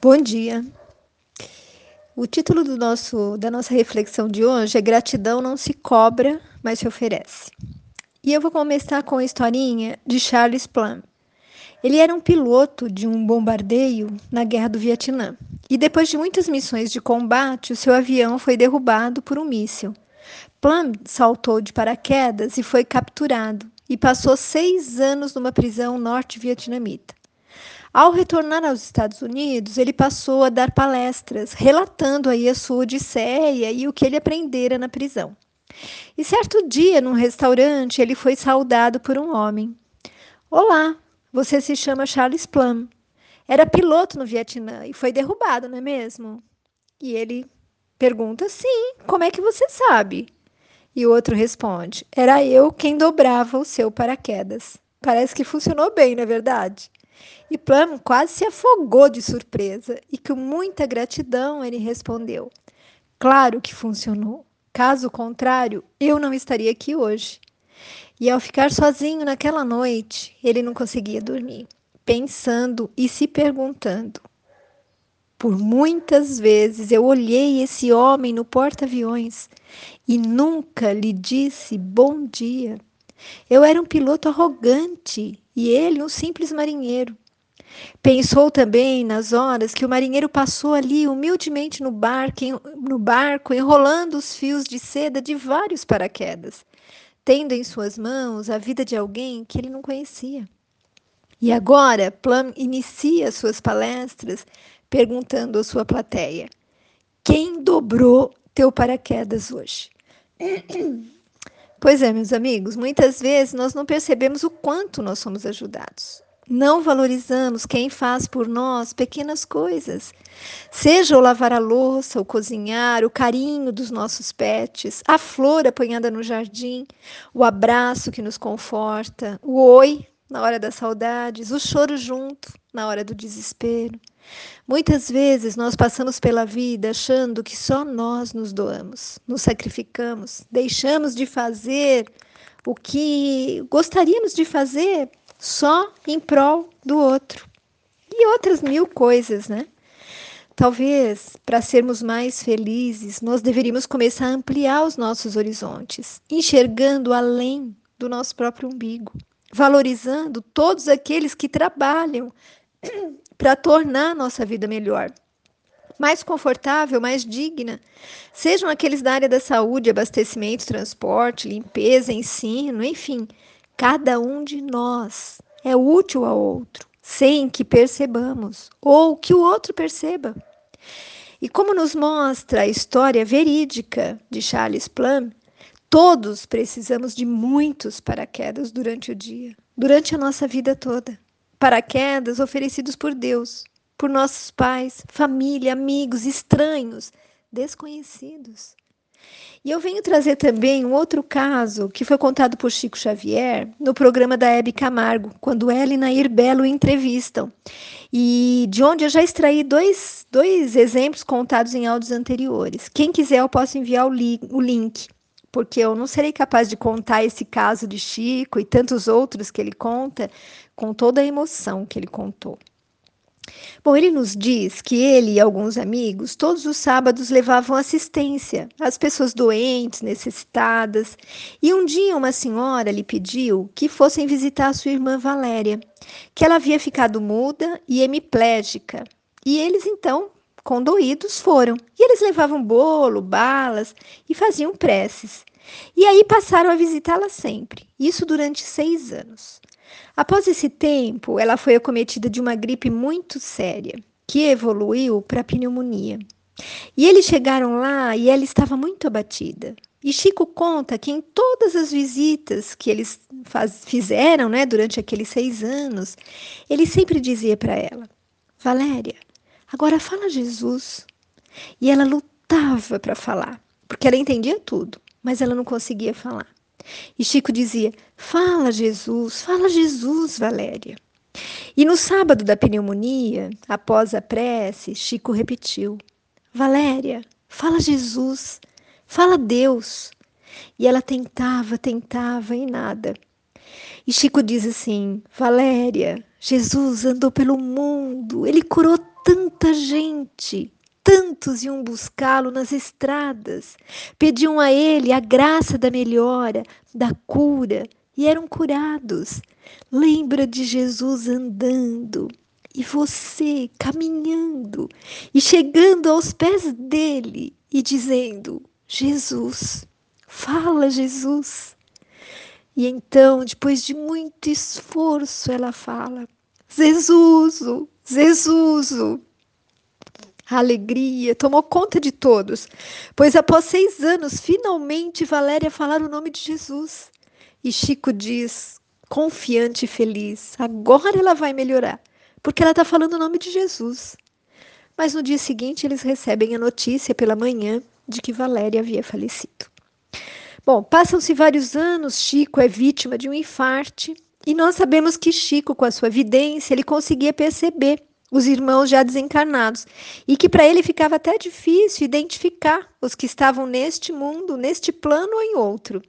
Bom dia. O título do nosso, da nossa reflexão de hoje é Gratidão não se cobra, mas se oferece. E eu vou começar com a historinha de Charles Plum. Ele era um piloto de um bombardeio na Guerra do Vietnã. E depois de muitas missões de combate, o seu avião foi derrubado por um míssil. Plum saltou de paraquedas e foi capturado e passou seis anos numa prisão norte-vietnamita. Ao retornar aos Estados Unidos, ele passou a dar palestras, relatando aí a sua odisseia e o que ele aprendera na prisão. E certo dia, num restaurante, ele foi saudado por um homem. Olá, você se chama Charles Plum. Era piloto no Vietnã e foi derrubado, não é mesmo? E ele pergunta: Sim, como é que você sabe? E o outro responde: Era eu quem dobrava o seu paraquedas. Parece que funcionou bem, não é verdade? E Plum quase se afogou de surpresa e com muita gratidão ele respondeu: Claro que funcionou. Caso contrário, eu não estaria aqui hoje. E ao ficar sozinho naquela noite, ele não conseguia dormir, pensando e se perguntando: por muitas vezes eu olhei esse homem no porta-aviões e nunca lhe disse bom dia. Eu era um piloto arrogante e ele um simples marinheiro. Pensou também nas horas que o marinheiro passou ali humildemente no barco, no barco, enrolando os fios de seda de vários paraquedas, tendo em suas mãos a vida de alguém que ele não conhecia. E agora, Plum inicia suas palestras perguntando à sua plateia: Quem dobrou teu paraquedas hoje? Pois é, meus amigos, muitas vezes nós não percebemos o quanto nós somos ajudados. Não valorizamos quem faz por nós pequenas coisas, seja o lavar a louça, o cozinhar, o carinho dos nossos pets, a flor apanhada no jardim, o abraço que nos conforta, o oi na hora das saudades, o choro junto na hora do desespero. Muitas vezes nós passamos pela vida achando que só nós nos doamos, nos sacrificamos, deixamos de fazer o que gostaríamos de fazer só em prol do outro. E outras mil coisas, né? Talvez, para sermos mais felizes, nós deveríamos começar a ampliar os nossos horizontes, enxergando além do nosso próprio umbigo, valorizando todos aqueles que trabalham para tornar nossa vida melhor, mais confortável, mais digna. Sejam aqueles da área da saúde, abastecimento, transporte, limpeza, ensino, enfim, Cada um de nós é útil ao outro, sem que percebamos ou que o outro perceba. E como nos mostra a história verídica de Charles Plum, todos precisamos de muitos paraquedas durante o dia, durante a nossa vida toda. Paraquedas oferecidos por Deus, por nossos pais, família, amigos, estranhos, desconhecidos. E eu venho trazer também um outro caso que foi contado por Chico Xavier no programa da Hebe Camargo, quando ela e Nair Belo entrevistam. E de onde eu já extraí dois, dois exemplos contados em áudios anteriores. Quem quiser, eu posso enviar o, li o link, porque eu não serei capaz de contar esse caso de Chico e tantos outros que ele conta com toda a emoção que ele contou. Bom, ele nos diz que ele e alguns amigos todos os sábados levavam assistência às pessoas doentes, necessitadas, e um dia uma senhora lhe pediu que fossem visitar a sua irmã Valéria, que ela havia ficado muda e hemiplégica. E eles então, condoídos, foram. E eles levavam bolo, balas e faziam preces. E aí passaram a visitá-la sempre, isso durante seis anos. Após esse tempo, ela foi acometida de uma gripe muito séria, que evoluiu para pneumonia. E eles chegaram lá e ela estava muito abatida. E Chico conta que em todas as visitas que eles faz, fizeram né, durante aqueles seis anos, ele sempre dizia para ela: Valéria, agora fala Jesus. E ela lutava para falar, porque ela entendia tudo, mas ela não conseguia falar. E Chico dizia: Fala, Jesus, fala, Jesus, Valéria. E no sábado da pneumonia, após a prece, Chico repetiu: Valéria, fala, Jesus, fala, Deus. E ela tentava, tentava e nada. E Chico diz assim: Valéria, Jesus andou pelo mundo, ele curou quanta gente! Tantos iam buscá-lo nas estradas, pediam a ele a graça da melhora, da cura, e eram curados. Lembra de Jesus andando e você caminhando e chegando aos pés dele e dizendo: Jesus, fala, Jesus. E então, depois de muito esforço, ela fala: Zezuso, Zezuso. A alegria tomou conta de todos, pois após seis anos, finalmente Valéria falar o nome de Jesus. E Chico diz, confiante e feliz: agora ela vai melhorar, porque ela está falando o nome de Jesus. Mas no dia seguinte, eles recebem a notícia pela manhã de que Valéria havia falecido. Bom, passam-se vários anos, Chico é vítima de um infarte e nós sabemos que Chico, com a sua vidência, ele conseguia perceber os irmãos já desencarnados e que para ele ficava até difícil identificar os que estavam neste mundo, neste plano ou em outro.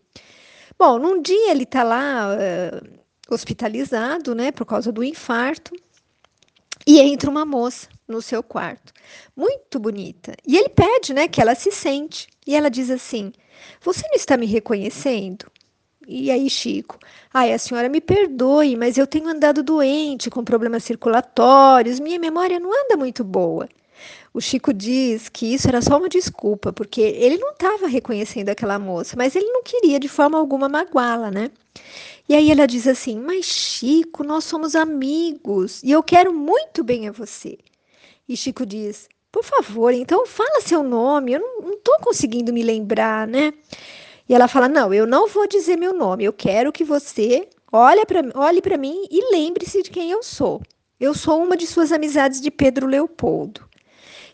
Bom, num dia ele está lá uh, hospitalizado, né, por causa do infarto, e entra uma moça no seu quarto, muito bonita, e ele pede, né, que ela se sente, e ela diz assim: você não está me reconhecendo? E aí, Chico? Ai, a senhora me perdoe, mas eu tenho andado doente, com problemas circulatórios, minha memória não anda muito boa. O Chico diz que isso era só uma desculpa, porque ele não estava reconhecendo aquela moça, mas ele não queria de forma alguma magoá-la, né? E aí ela diz assim: Mas Chico, nós somos amigos e eu quero muito bem a você. E Chico diz: por favor, então fala seu nome, eu não estou conseguindo me lembrar, né? E ela fala: Não, eu não vou dizer meu nome, eu quero que você olhe para olhe mim e lembre-se de quem eu sou. Eu sou uma de suas amizades de Pedro Leopoldo.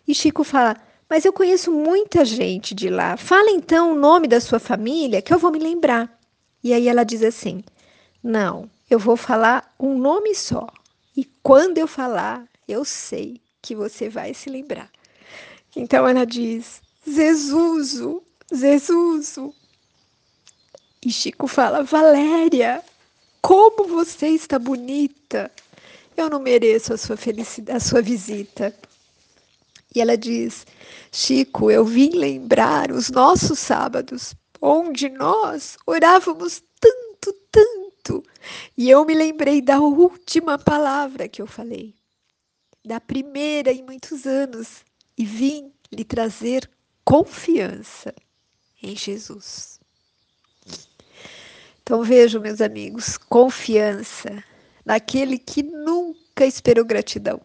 E Chico fala: Mas eu conheço muita gente de lá. Fala então o nome da sua família que eu vou me lembrar. E aí ela diz assim: Não, eu vou falar um nome só. E quando eu falar, eu sei que você vai se lembrar. Então ela diz: Zezuso, Zezuso. E Chico fala: Valéria, como você está bonita. Eu não mereço a sua felicidade, a sua visita. E ela diz: Chico, eu vim lembrar os nossos sábados, onde nós orávamos tanto, tanto. E eu me lembrei da última palavra que eu falei da primeira em muitos anos e vim lhe trazer confiança em Jesus. Então vejam, meus amigos, confiança naquele que nunca esperou gratidão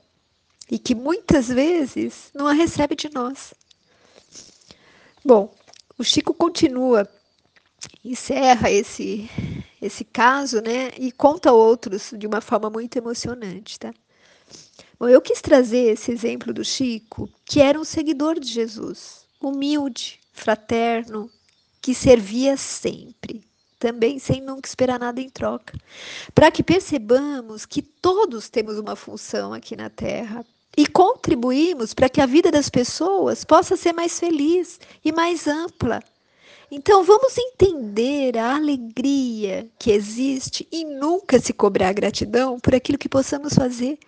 e que muitas vezes não a recebe de nós. Bom, o Chico continua, encerra esse esse caso, né, e conta outros de uma forma muito emocionante, tá? Eu quis trazer esse exemplo do Chico, que era um seguidor de Jesus, humilde, fraterno, que servia sempre, também sem nunca esperar nada em troca, para que percebamos que todos temos uma função aqui na Terra e contribuímos para que a vida das pessoas possa ser mais feliz e mais ampla. Então vamos entender a alegria que existe e nunca se cobrar gratidão por aquilo que possamos fazer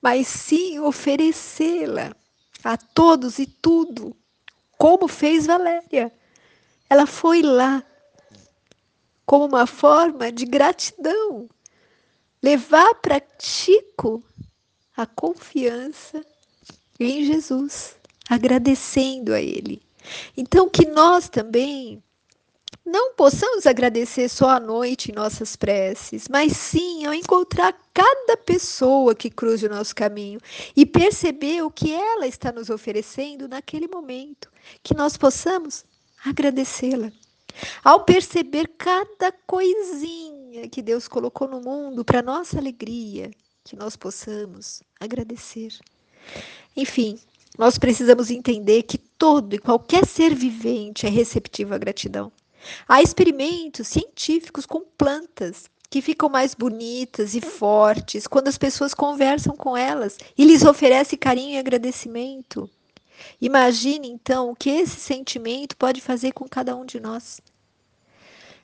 mas sim oferecê-la a todos e tudo, como fez Valéria. Ela foi lá como uma forma de gratidão, levar para Chico a confiança em Jesus, agradecendo a Ele. Então, que nós também não possamos agradecer só à noite em nossas preces, mas sim ao encontrar cada pessoa que cruze o nosso caminho e perceber o que ela está nos oferecendo naquele momento, que nós possamos agradecê-la. Ao perceber cada coisinha que Deus colocou no mundo para nossa alegria, que nós possamos agradecer. Enfim, nós precisamos entender que todo e qualquer ser vivente é receptivo à gratidão. Há experimentos científicos com plantas que ficam mais bonitas e fortes quando as pessoas conversam com elas e lhes oferecem carinho e agradecimento. Imagine então o que esse sentimento pode fazer com cada um de nós.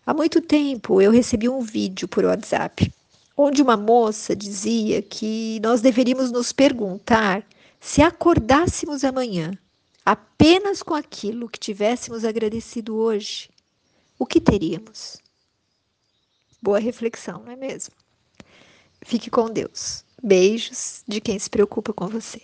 Há muito tempo eu recebi um vídeo por WhatsApp onde uma moça dizia que nós deveríamos nos perguntar Se acordássemos amanhã apenas com aquilo que tivéssemos agradecido hoje, o que teríamos? Boa reflexão, não é mesmo? Fique com Deus. Beijos de quem se preocupa com você.